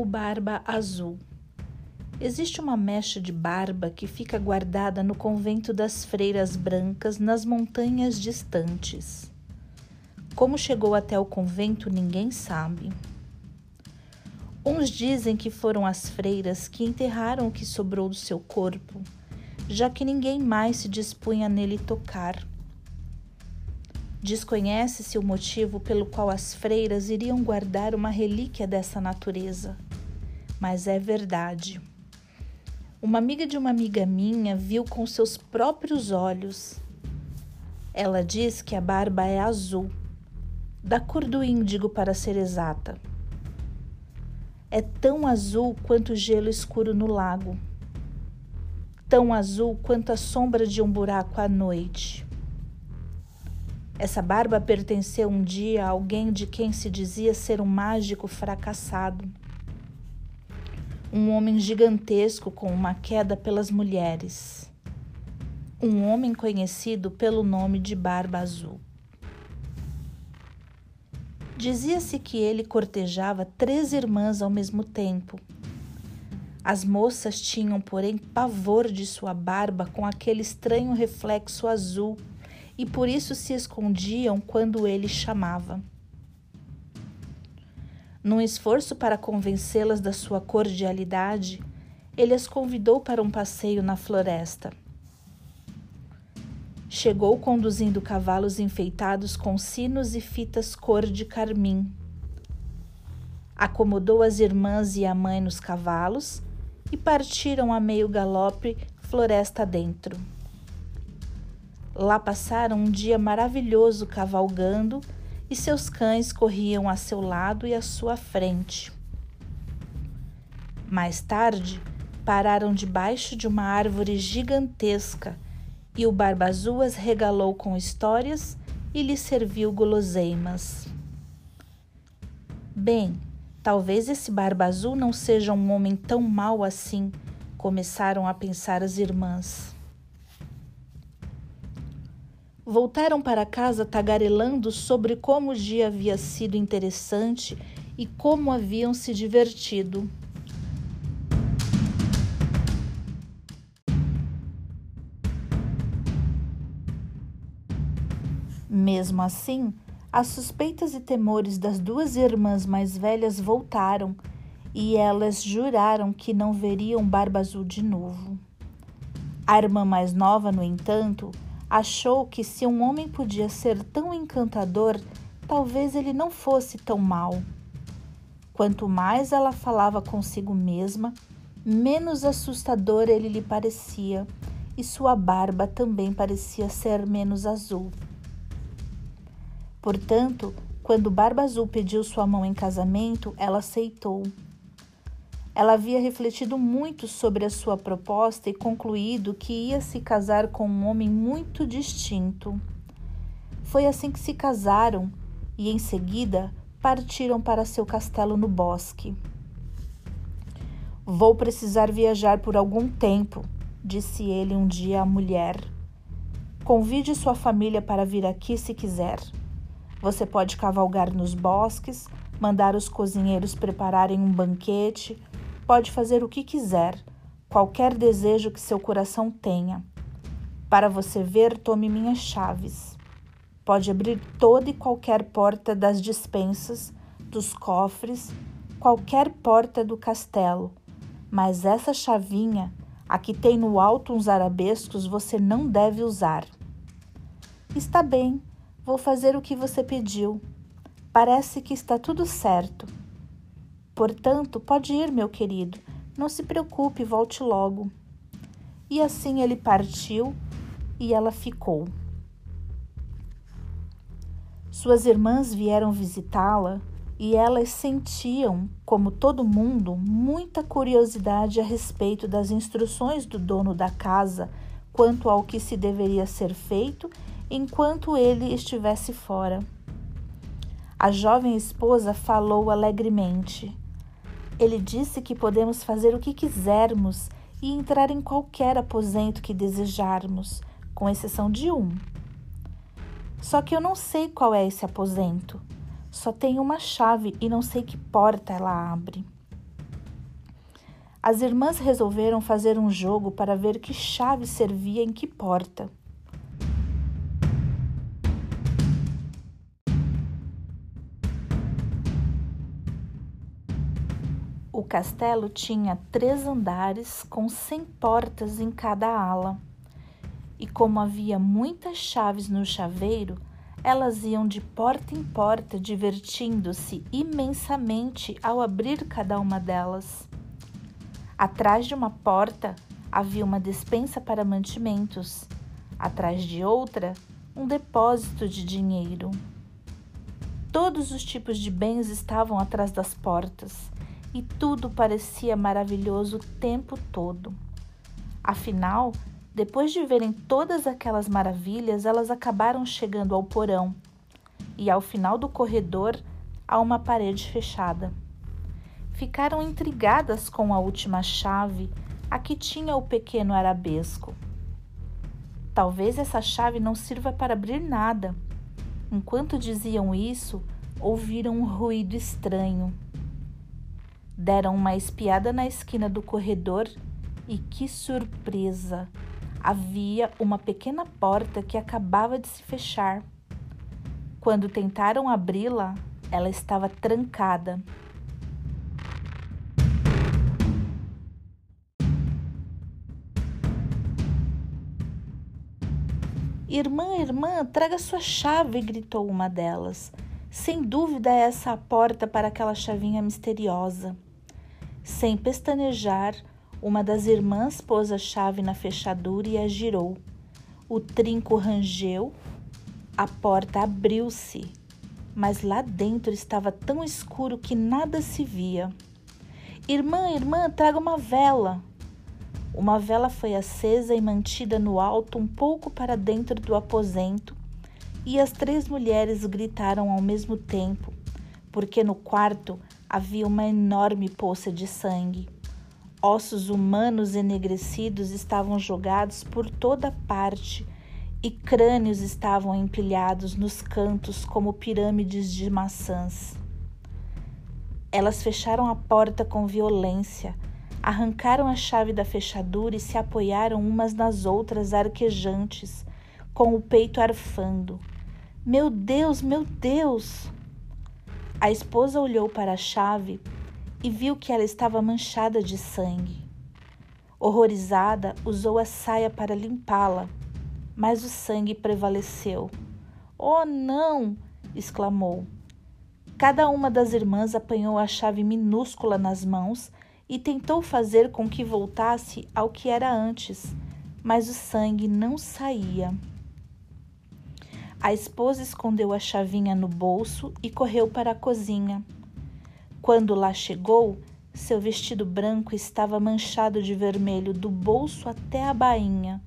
O Barba Azul. Existe uma mecha de barba que fica guardada no convento das Freiras Brancas nas montanhas distantes. Como chegou até o convento, ninguém sabe. Uns dizem que foram as freiras que enterraram o que sobrou do seu corpo, já que ninguém mais se dispunha nele tocar. Desconhece-se o motivo pelo qual as freiras iriam guardar uma relíquia dessa natureza, mas é verdade. Uma amiga de uma amiga minha viu com seus próprios olhos. Ela diz que a barba é azul, da cor do índigo para ser exata. É tão azul quanto o gelo escuro no lago, tão azul quanto a sombra de um buraco à noite. Essa barba pertenceu um dia a alguém de quem se dizia ser um mágico fracassado. Um homem gigantesco com uma queda pelas mulheres. Um homem conhecido pelo nome de Barba Azul. Dizia-se que ele cortejava três irmãs ao mesmo tempo. As moças tinham, porém, pavor de sua barba com aquele estranho reflexo azul e por isso se escondiam quando ele chamava. Num esforço para convencê-las da sua cordialidade, ele as convidou para um passeio na floresta. Chegou conduzindo cavalos enfeitados com sinos e fitas cor de carmim. Acomodou as irmãs e a mãe nos cavalos e partiram a meio galope floresta dentro. Lá passaram um dia maravilhoso cavalgando e seus cães corriam a seu lado e à sua frente. Mais tarde, pararam debaixo de uma árvore gigantesca e o Barba Azul as regalou com histórias e lhes serviu guloseimas. Bem, talvez esse Barba Azul não seja um homem tão mau assim, começaram a pensar as irmãs. Voltaram para casa tagarelando sobre como o dia havia sido interessante e como haviam se divertido. Mesmo assim, as suspeitas e temores das duas irmãs mais velhas voltaram e elas juraram que não veriam Barba Azul de novo. A irmã mais nova, no entanto, Achou que se um homem podia ser tão encantador, talvez ele não fosse tão mau. Quanto mais ela falava consigo mesma, menos assustador ele lhe parecia, e sua barba também parecia ser menos azul. Portanto, quando Barba Azul pediu sua mão em casamento, ela aceitou. Ela havia refletido muito sobre a sua proposta e concluído que ia se casar com um homem muito distinto. Foi assim que se casaram e, em seguida, partiram para seu castelo no bosque. Vou precisar viajar por algum tempo, disse ele um dia à mulher. Convide sua família para vir aqui se quiser. Você pode cavalgar nos bosques, mandar os cozinheiros prepararem um banquete pode fazer o que quiser, qualquer desejo que seu coração tenha. Para você ver, tome minhas chaves. Pode abrir toda e qualquer porta das dispensas, dos cofres, qualquer porta do castelo. Mas essa chavinha, a que tem no alto uns arabescos, você não deve usar. Está bem, vou fazer o que você pediu. Parece que está tudo certo. Portanto, pode ir, meu querido, não se preocupe, volte logo. E assim ele partiu e ela ficou. Suas irmãs vieram visitá-la e elas sentiam, como todo mundo, muita curiosidade a respeito das instruções do dono da casa quanto ao que se deveria ser feito enquanto ele estivesse fora. A jovem esposa falou alegremente. Ele disse que podemos fazer o que quisermos e entrar em qualquer aposento que desejarmos, com exceção de um. Só que eu não sei qual é esse aposento. Só tenho uma chave e não sei que porta ela abre. As irmãs resolveram fazer um jogo para ver que chave servia em que porta. Castelo tinha três andares com cem portas em cada ala. E como havia muitas chaves no chaveiro, elas iam de porta em porta, divertindo-se imensamente ao abrir cada uma delas. Atrás de uma porta havia uma despensa para mantimentos, atrás de outra, um depósito de dinheiro. Todos os tipos de bens estavam atrás das portas e tudo parecia maravilhoso o tempo todo. Afinal, depois de verem todas aquelas maravilhas, elas acabaram chegando ao porão e ao final do corredor há uma parede fechada. Ficaram intrigadas com a última chave, a que tinha o pequeno arabesco. Talvez essa chave não sirva para abrir nada. Enquanto diziam isso, ouviram um ruído estranho. Deram uma espiada na esquina do corredor e que surpresa! Havia uma pequena porta que acabava de se fechar. Quando tentaram abri-la, ela estava trancada. Irmã, irmã, traga sua chave, gritou uma delas. Sem dúvida é essa a porta para aquela chavinha misteriosa. Sem pestanejar, uma das irmãs pôs a chave na fechadura e a girou. O trinco rangeu, a porta abriu-se, mas lá dentro estava tão escuro que nada se via. Irmã, irmã, traga uma vela. Uma vela foi acesa e mantida no alto um pouco para dentro do aposento, e as três mulheres gritaram ao mesmo tempo, porque no quarto havia uma enorme poça de sangue. Ossos humanos enegrecidos estavam jogados por toda parte e crânios estavam empilhados nos cantos como pirâmides de maçãs. Elas fecharam a porta com violência, arrancaram a chave da fechadura e se apoiaram umas nas outras arquejantes, com o peito arfando. Meu Deus, meu Deus! A esposa olhou para a chave e viu que ela estava manchada de sangue. Horrorizada, usou a saia para limpá-la, mas o sangue prevaleceu. Oh, não! exclamou. Cada uma das irmãs apanhou a chave minúscula nas mãos e tentou fazer com que voltasse ao que era antes, mas o sangue não saía. A esposa escondeu a chavinha no bolso e correu para a cozinha. Quando lá chegou, seu vestido branco estava manchado de vermelho do bolso até a bainha,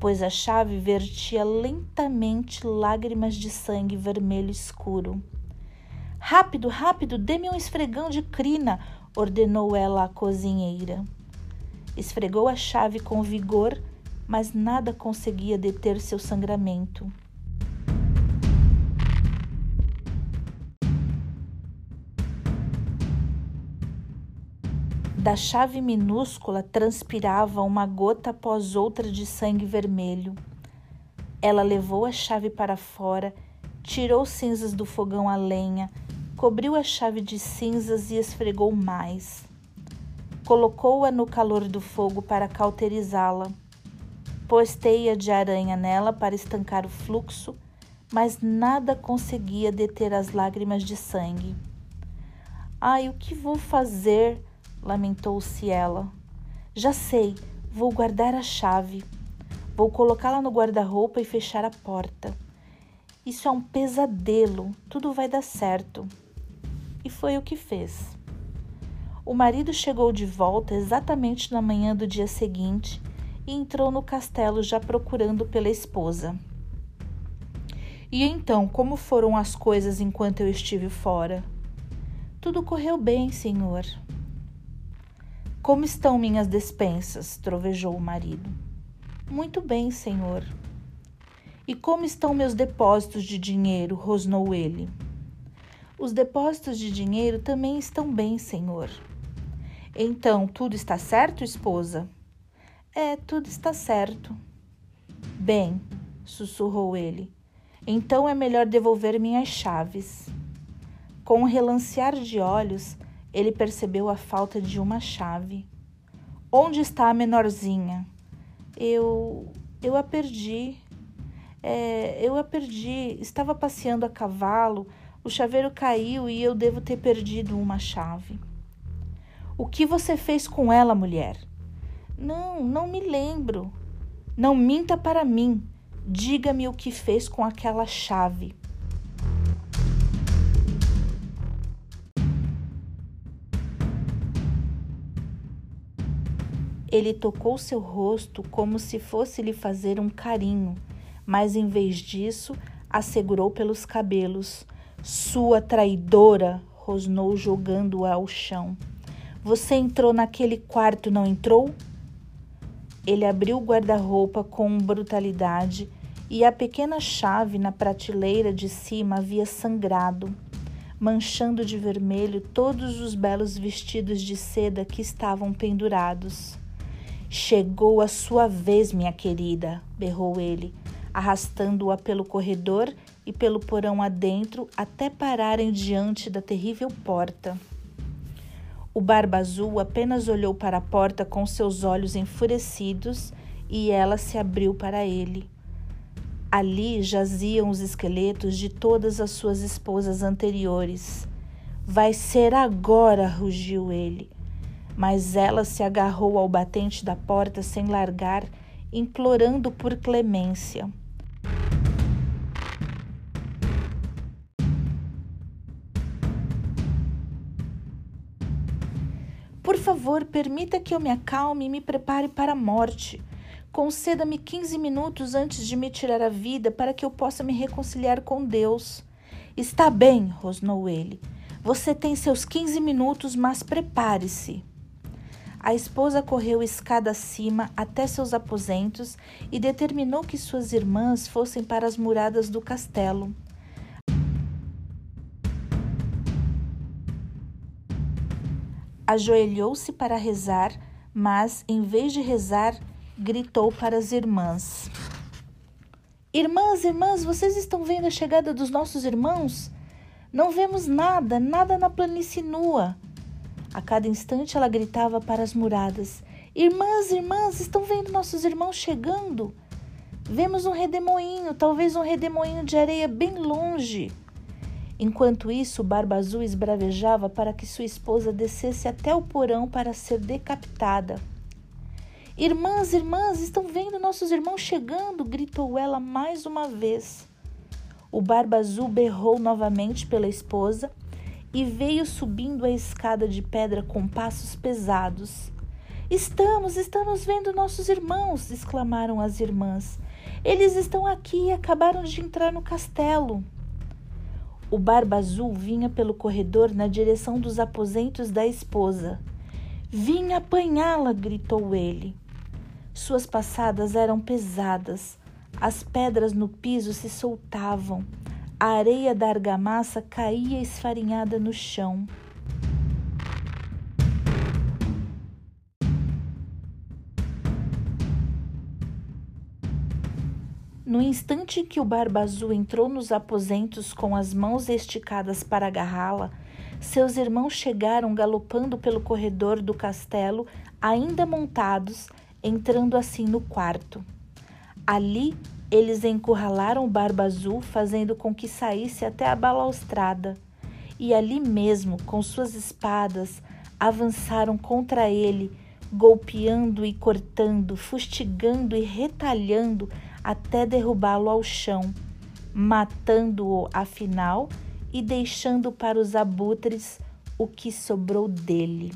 pois a chave vertia lentamente lágrimas de sangue vermelho escuro. Rápido, rápido, dê-me um esfregão de crina, ordenou ela à cozinheira. Esfregou a chave com vigor, mas nada conseguia deter seu sangramento. Da chave minúscula transpirava uma gota após outra de sangue vermelho. Ela levou a chave para fora, tirou cinzas do fogão a lenha, cobriu a chave de cinzas e esfregou mais. Colocou-a no calor do fogo para cauterizá-la. Pôs teia de aranha nela para estancar o fluxo, mas nada conseguia deter as lágrimas de sangue. Ai, o que vou fazer? Lamentou-se ela. Já sei, vou guardar a chave. Vou colocá-la no guarda-roupa e fechar a porta. Isso é um pesadelo, tudo vai dar certo. E foi o que fez. O marido chegou de volta exatamente na manhã do dia seguinte e entrou no castelo já procurando pela esposa. E então, como foram as coisas enquanto eu estive fora? Tudo correu bem, senhor. Como estão minhas despensas? trovejou o marido. Muito bem, senhor. E como estão meus depósitos de dinheiro? rosnou ele. Os depósitos de dinheiro também estão bem, senhor. Então, tudo está certo, esposa? É, tudo está certo. Bem, sussurrou ele, então é melhor devolver minhas chaves. Com um relancear de olhos, ele percebeu a falta de uma chave. Onde está a menorzinha? Eu. eu a perdi. É, eu a perdi. Estava passeando a cavalo, o chaveiro caiu e eu devo ter perdido uma chave. O que você fez com ela, mulher? Não, não me lembro. Não minta para mim. Diga-me o que fez com aquela chave. Ele tocou seu rosto como se fosse lhe fazer um carinho, mas em vez disso, a segurou pelos cabelos. Sua traidora! rosnou jogando-a ao chão. Você entrou naquele quarto, não entrou? Ele abriu o guarda-roupa com brutalidade e a pequena chave na prateleira de cima havia sangrado, manchando de vermelho todos os belos vestidos de seda que estavam pendurados. Chegou a sua vez, minha querida, berrou ele, arrastando-a pelo corredor e pelo porão adentro até pararem diante da terrível porta. O Barba Azul apenas olhou para a porta com seus olhos enfurecidos e ela se abriu para ele. Ali jaziam os esqueletos de todas as suas esposas anteriores. Vai ser agora, rugiu ele. Mas ela se agarrou ao batente da porta sem largar, implorando por clemência. Por favor, permita que eu me acalme e me prepare para a morte. Conceda-me 15 minutos antes de me tirar a vida para que eu possa me reconciliar com Deus. Está bem, rosnou ele. Você tem seus 15 minutos, mas prepare-se. A esposa correu escada acima até seus aposentos e determinou que suas irmãs fossem para as muradas do castelo. ajoelhou-se para rezar, mas, em vez de rezar, gritou para as irmãs: Irmãs, irmãs, vocês estão vendo a chegada dos nossos irmãos? Não vemos nada, nada na planície nua. A cada instante ela gritava para as muradas: Irmãs, irmãs, estão vendo nossos irmãos chegando? Vemos um redemoinho, talvez um redemoinho de areia bem longe. Enquanto isso, Barba Azul esbravejava para que sua esposa descesse até o porão para ser decapitada. Irmãs, irmãs, estão vendo nossos irmãos chegando! gritou ela mais uma vez. O Barba Azul berrou novamente pela esposa e veio subindo a escada de pedra com passos pesados. Estamos, estamos vendo nossos irmãos! exclamaram as irmãs. Eles estão aqui e acabaram de entrar no castelo. O Barba Azul vinha pelo corredor na direção dos aposentos da esposa. Vim apanhá-la! gritou ele. Suas passadas eram pesadas, as pedras no piso se soltavam, a areia da argamassa caía esfarinhada no chão. No instante que o Barba Azul entrou nos aposentos com as mãos esticadas para agarrá-la, seus irmãos chegaram galopando pelo corredor do castelo, ainda montados, entrando assim no quarto. Ali, eles encurralaram o Barba Azul, fazendo com que saísse até a balaustrada. E ali mesmo, com suas espadas, avançaram contra ele, golpeando e cortando, fustigando e retalhando até derrubá-lo ao chão, matando-o afinal e deixando para os abutres o que sobrou dele.